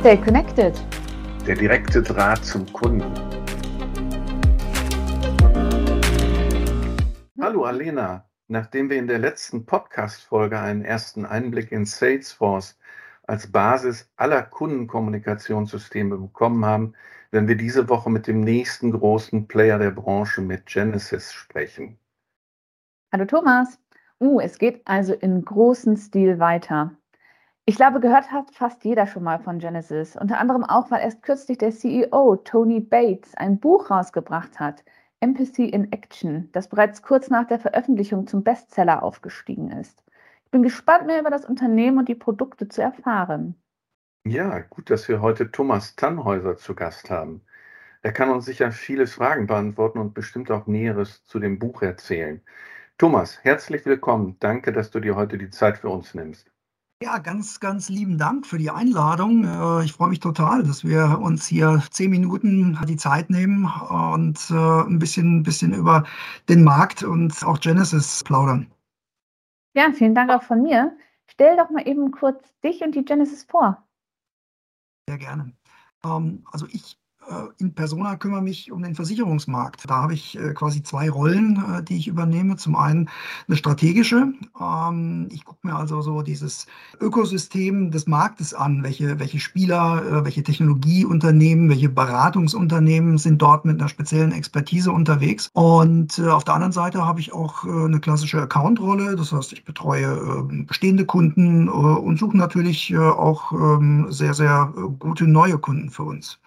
Stay connected. Der direkte Draht zum Kunden. Hallo Alena, nachdem wir in der letzten Podcast-Folge einen ersten Einblick in Salesforce als Basis aller Kundenkommunikationssysteme bekommen haben, werden wir diese Woche mit dem nächsten großen Player der Branche mit Genesis sprechen. Hallo Thomas. Uh, es geht also in großem Stil weiter. Ich glaube, gehört hat fast jeder schon mal von Genesis. Unter anderem auch, weil erst kürzlich der CEO Tony Bates ein Buch rausgebracht hat, Empathy in Action, das bereits kurz nach der Veröffentlichung zum Bestseller aufgestiegen ist. Ich bin gespannt, mehr über das Unternehmen und die Produkte zu erfahren. Ja, gut, dass wir heute Thomas Tannhäuser zu Gast haben. Er kann uns sicher viele Fragen beantworten und bestimmt auch Näheres zu dem Buch erzählen. Thomas, herzlich willkommen. Danke, dass du dir heute die Zeit für uns nimmst. Ja, ganz, ganz lieben Dank für die Einladung. Äh, ich freue mich total, dass wir uns hier zehn Minuten die Zeit nehmen und äh, ein bisschen, bisschen über den Markt und auch Genesis plaudern. Ja, vielen Dank auch von mir. Stell doch mal eben kurz dich und die Genesis vor. Sehr gerne. Ähm, also ich in Persona kümmere mich um den Versicherungsmarkt. Da habe ich äh, quasi zwei Rollen, äh, die ich übernehme. Zum einen eine strategische. Ähm, ich gucke mir also so dieses Ökosystem des Marktes an. Welche, welche Spieler, welche Technologieunternehmen, welche Beratungsunternehmen sind dort mit einer speziellen Expertise unterwegs. Und auf der anderen Seite habe ich auch eine klassische Account-Rolle. Das heißt, ich betreue ähm, bestehende Kunden und suche natürlich auch ähm, sehr, sehr gute neue Kunden für uns.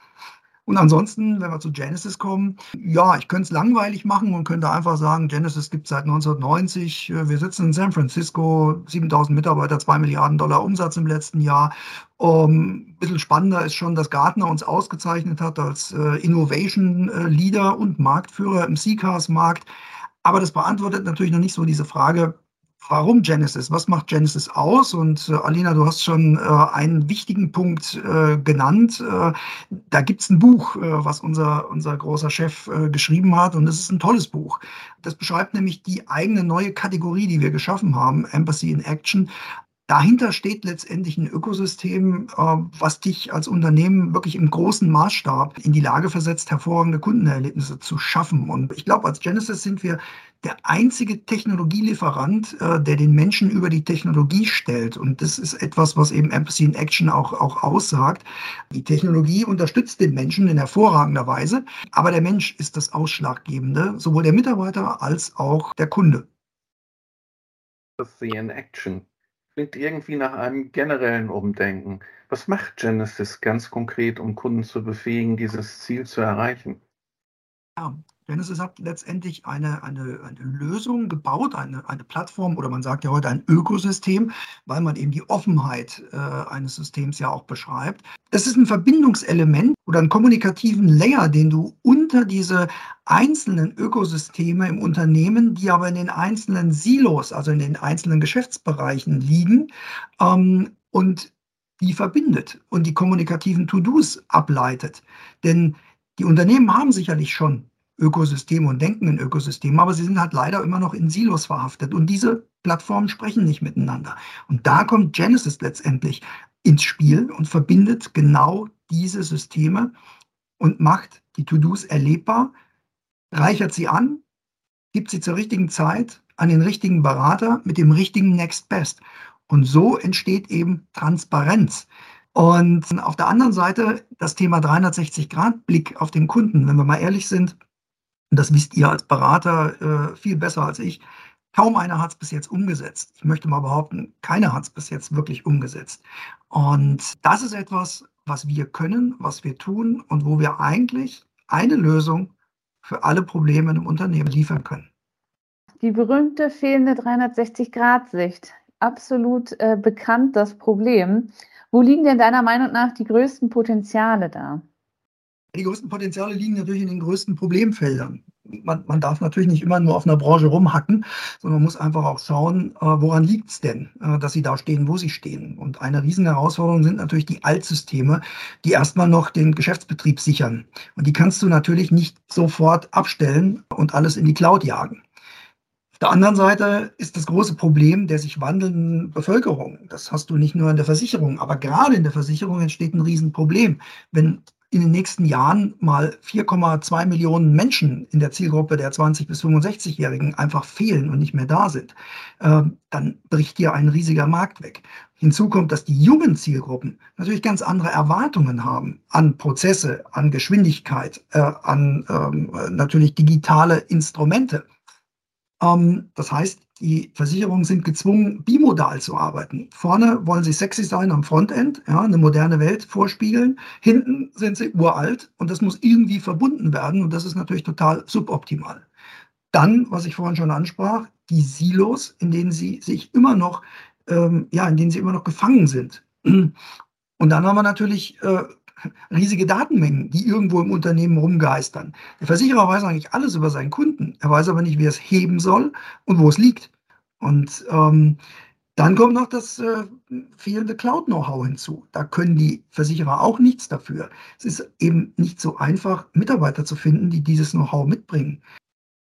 Und ansonsten, wenn wir zu Genesis kommen, ja, ich könnte es langweilig machen und könnte einfach sagen, Genesis gibt es seit 1990. Wir sitzen in San Francisco, 7000 Mitarbeiter, 2 Milliarden Dollar Umsatz im letzten Jahr. Um, ein bisschen spannender ist schon, dass Gartner uns ausgezeichnet hat als äh, Innovation äh, Leader und Marktführer im CCAS-Markt. Aber das beantwortet natürlich noch nicht so diese Frage, Warum Genesis? Was macht Genesis aus? Und äh, Alina, du hast schon äh, einen wichtigen Punkt äh, genannt. Äh, da gibt es ein Buch, äh, was unser, unser großer Chef äh, geschrieben hat. Und es ist ein tolles Buch. Das beschreibt nämlich die eigene neue Kategorie, die wir geschaffen haben, Embassy in Action. Dahinter steht letztendlich ein Ökosystem, was dich als Unternehmen wirklich im großen Maßstab in die Lage versetzt, hervorragende Kundenerlebnisse zu schaffen. Und ich glaube, als Genesis sind wir der einzige Technologielieferant, äh, der den Menschen über die Technologie stellt. Und das ist etwas, was eben Empathy in Action auch, auch aussagt. Die Technologie unterstützt den Menschen in hervorragender Weise, aber der Mensch ist das Ausschlaggebende, sowohl der Mitarbeiter als auch der Kunde. Empathy in Action klingt irgendwie nach einem generellen Umdenken. Was macht Genesis ganz konkret, um Kunden zu befähigen, dieses Ziel zu erreichen? Ja, Genesis hat letztendlich eine, eine, eine Lösung gebaut, eine, eine Plattform oder man sagt ja heute ein Ökosystem, weil man eben die Offenheit äh, eines Systems ja auch beschreibt. Das ist ein Verbindungselement oder einen kommunikativen Layer, den du unter diese einzelnen Ökosysteme im Unternehmen, die aber in den einzelnen Silos, also in den einzelnen Geschäftsbereichen liegen, ähm, und die verbindet und die kommunikativen To-Dos ableitet. Denn die Unternehmen haben sicherlich schon Ökosysteme und denken in Ökosystemen, aber sie sind halt leider immer noch in Silos verhaftet und diese Plattformen sprechen nicht miteinander. Und da kommt Genesis letztendlich ins Spiel und verbindet genau diese Systeme und macht die To-Dos erlebbar, reichert sie an, gibt sie zur richtigen Zeit an den richtigen Berater mit dem richtigen Next Best. Und so entsteht eben Transparenz. Und auf der anderen Seite das Thema 360-Grad-Blick auf den Kunden. Wenn wir mal ehrlich sind, und das wisst ihr als Berater äh, viel besser als ich, kaum einer hat es bis jetzt umgesetzt. Ich möchte mal behaupten, keiner hat es bis jetzt wirklich umgesetzt. Und das ist etwas, was wir können, was wir tun und wo wir eigentlich eine Lösung für alle Probleme im Unternehmen liefern können. Die berühmte fehlende 360-Grad-Sicht. Absolut äh, bekannt das Problem. Wo liegen denn deiner Meinung nach die größten Potenziale da? Die größten Potenziale liegen natürlich in den größten Problemfeldern. Man, man, darf natürlich nicht immer nur auf einer Branche rumhacken, sondern man muss einfach auch schauen, äh, woran liegt es denn, äh, dass sie da stehen, wo sie stehen. Und eine riesen Herausforderung sind natürlich die Altsysteme, die erstmal noch den Geschäftsbetrieb sichern. Und die kannst du natürlich nicht sofort abstellen und alles in die Cloud jagen. Auf der anderen Seite ist das große Problem der sich wandelnden Bevölkerung. Das hast du nicht nur in der Versicherung, aber gerade in der Versicherung entsteht ein Riesenproblem. Wenn in den nächsten Jahren mal 4,2 Millionen Menschen in der Zielgruppe der 20- bis 65-Jährigen einfach fehlen und nicht mehr da sind, äh, dann bricht hier ein riesiger Markt weg. Hinzu kommt, dass die jungen Zielgruppen natürlich ganz andere Erwartungen haben an Prozesse, an Geschwindigkeit, äh, an ähm, natürlich digitale Instrumente. Ähm, das heißt, die Versicherungen sind gezwungen, bimodal zu arbeiten. Vorne wollen sie sexy sein am Frontend, ja, eine moderne Welt vorspiegeln. Hinten sind sie uralt und das muss irgendwie verbunden werden und das ist natürlich total suboptimal. Dann, was ich vorhin schon ansprach, die Silos, in denen sie sich immer noch, ähm, ja, in denen sie immer noch gefangen sind. Und dann haben wir natürlich äh, riesige Datenmengen, die irgendwo im Unternehmen rumgeistern. Der Versicherer weiß eigentlich alles über seinen Kunden. Er weiß aber nicht, wie er es heben soll und wo es liegt. Und ähm, dann kommt noch das äh, fehlende Cloud-Know-how hinzu. Da können die Versicherer auch nichts dafür. Es ist eben nicht so einfach, Mitarbeiter zu finden, die dieses Know-how mitbringen.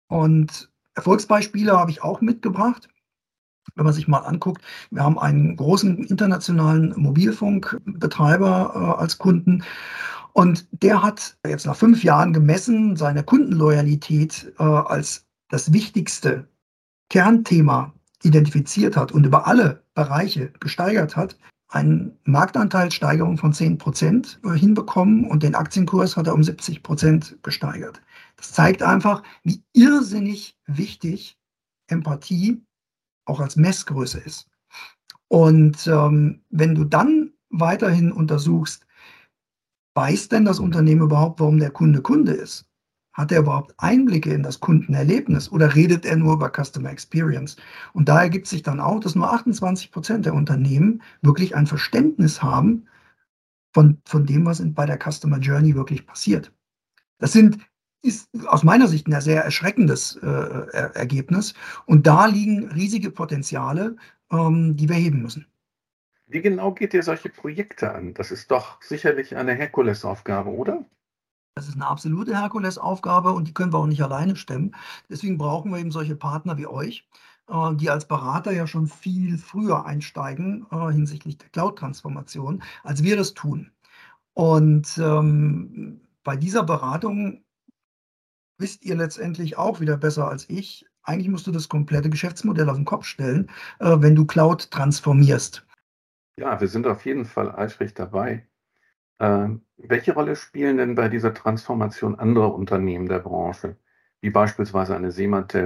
Und Erfolgsbeispiele habe ich auch mitgebracht wenn man sich mal anguckt, wir haben einen großen internationalen Mobilfunkbetreiber äh, als Kunden. Und der hat jetzt nach fünf Jahren gemessen seine Kundenloyalität äh, als das wichtigste Kernthema identifiziert hat und über alle Bereiche gesteigert hat, eine Marktanteilssteigerung von 10 Prozent äh, hinbekommen und den Aktienkurs hat er um 70 Prozent gesteigert. Das zeigt einfach, wie irrsinnig wichtig Empathie auch als Messgröße ist. Und ähm, wenn du dann weiterhin untersuchst, weiß denn das Unternehmen überhaupt, warum der Kunde Kunde ist? Hat er überhaupt Einblicke in das Kundenerlebnis oder redet er nur über Customer Experience? Und da ergibt sich dann auch, dass nur 28 Prozent der Unternehmen wirklich ein Verständnis haben von, von dem, was bei der Customer Journey wirklich passiert. Das sind ist aus meiner Sicht ein sehr erschreckendes äh, Ergebnis. Und da liegen riesige Potenziale, ähm, die wir heben müssen. Wie genau geht ihr solche Projekte an? Das ist doch sicherlich eine Herkulesaufgabe, oder? Das ist eine absolute Herkulesaufgabe und die können wir auch nicht alleine stemmen. Deswegen brauchen wir eben solche Partner wie euch, äh, die als Berater ja schon viel früher einsteigen äh, hinsichtlich der Cloud-Transformation, als wir das tun. Und ähm, bei dieser Beratung wisst ihr letztendlich auch wieder besser als ich. Eigentlich musst du das komplette Geschäftsmodell auf den Kopf stellen, äh, wenn du Cloud transformierst. Ja, wir sind auf jeden Fall eifrig dabei. Äh, welche Rolle spielen denn bei dieser Transformation andere Unternehmen der Branche, wie beispielsweise eine Seemantel?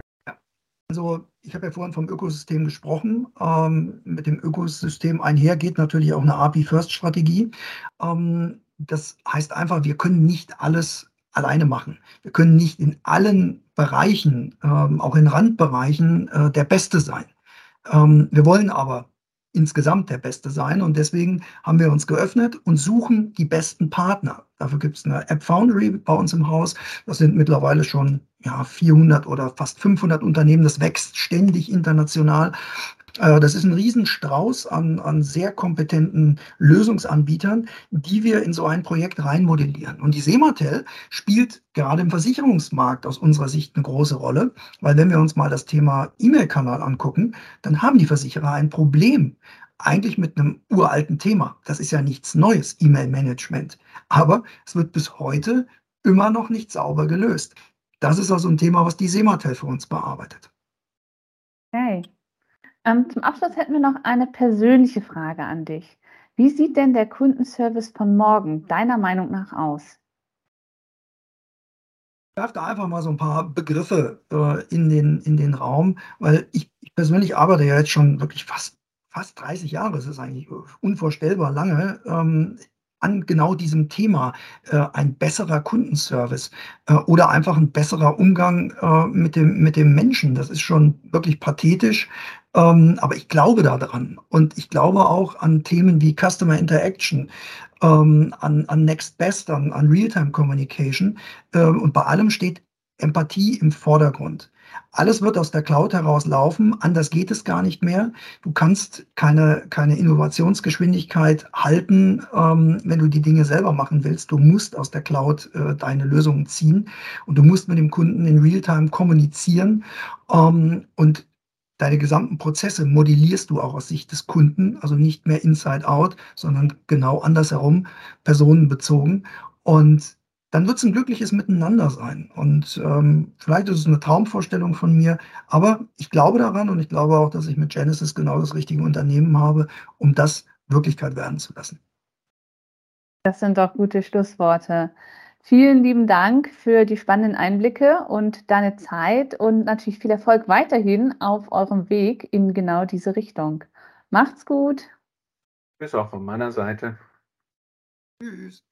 Also ich habe ja vorhin vom Ökosystem gesprochen. Ähm, mit dem Ökosystem einhergeht natürlich auch eine API-First-Strategie. Ähm, das heißt einfach, wir können nicht alles alleine machen. Wir können nicht in allen Bereichen, ähm, auch in Randbereichen, äh, der Beste sein. Ähm, wir wollen aber insgesamt der Beste sein und deswegen haben wir uns geöffnet und suchen die besten Partner. Dafür gibt es eine App Foundry bei uns im Haus. Das sind mittlerweile schon ja, 400 oder fast 500 Unternehmen. Das wächst ständig international. Äh, das ist ein Riesenstrauß an, an sehr kompetenten Lösungsanbietern, die wir in so ein Projekt reinmodellieren. Und die Sematel spielt gerade im Versicherungsmarkt aus unserer Sicht eine große Rolle, weil wenn wir uns mal das Thema E-Mail-Kanal angucken, dann haben die Versicherer ein Problem eigentlich mit einem uralten Thema. Das ist ja nichts Neues, E-Mail-Management. Aber es wird bis heute immer noch nicht sauber gelöst. Das ist also ein Thema, was die Sematel für uns bearbeitet. Okay. Ähm, zum Abschluss hätten wir noch eine persönliche Frage an dich. Wie sieht denn der Kundenservice von morgen deiner Meinung nach aus? Ich werfe da einfach mal so ein paar Begriffe äh, in, den, in den Raum, weil ich, ich, persönlich arbeite ja jetzt schon wirklich fast, fast 30 Jahre, das ist eigentlich unvorstellbar lange, ähm, an genau diesem Thema. Äh, ein besserer Kundenservice äh, oder einfach ein besserer Umgang äh, mit, dem, mit dem Menschen. Das ist schon wirklich pathetisch, ähm, aber ich glaube daran. Und ich glaube auch an Themen wie Customer Interaction, ähm, an, an Next Best, an, an Real-Time Communication. Ähm, und bei allem steht Empathie im Vordergrund. Alles wird aus der Cloud heraus laufen. Anders geht es gar nicht mehr. Du kannst keine, keine Innovationsgeschwindigkeit halten, ähm, wenn du die Dinge selber machen willst. Du musst aus der Cloud äh, deine Lösungen ziehen und du musst mit dem Kunden in Realtime kommunizieren. Ähm, und deine gesamten Prozesse modellierst du auch aus Sicht des Kunden, also nicht mehr inside out, sondern genau andersherum, personenbezogen. Und dann wird es ein glückliches Miteinander sein. Und ähm, vielleicht ist es eine Traumvorstellung von mir, aber ich glaube daran und ich glaube auch, dass ich mit Genesis genau das richtige Unternehmen habe, um das Wirklichkeit werden zu lassen. Das sind doch gute Schlussworte. Vielen lieben Dank für die spannenden Einblicke und deine Zeit und natürlich viel Erfolg weiterhin auf eurem Weg in genau diese Richtung. Macht's gut. Bis auch von meiner Seite. Tschüss.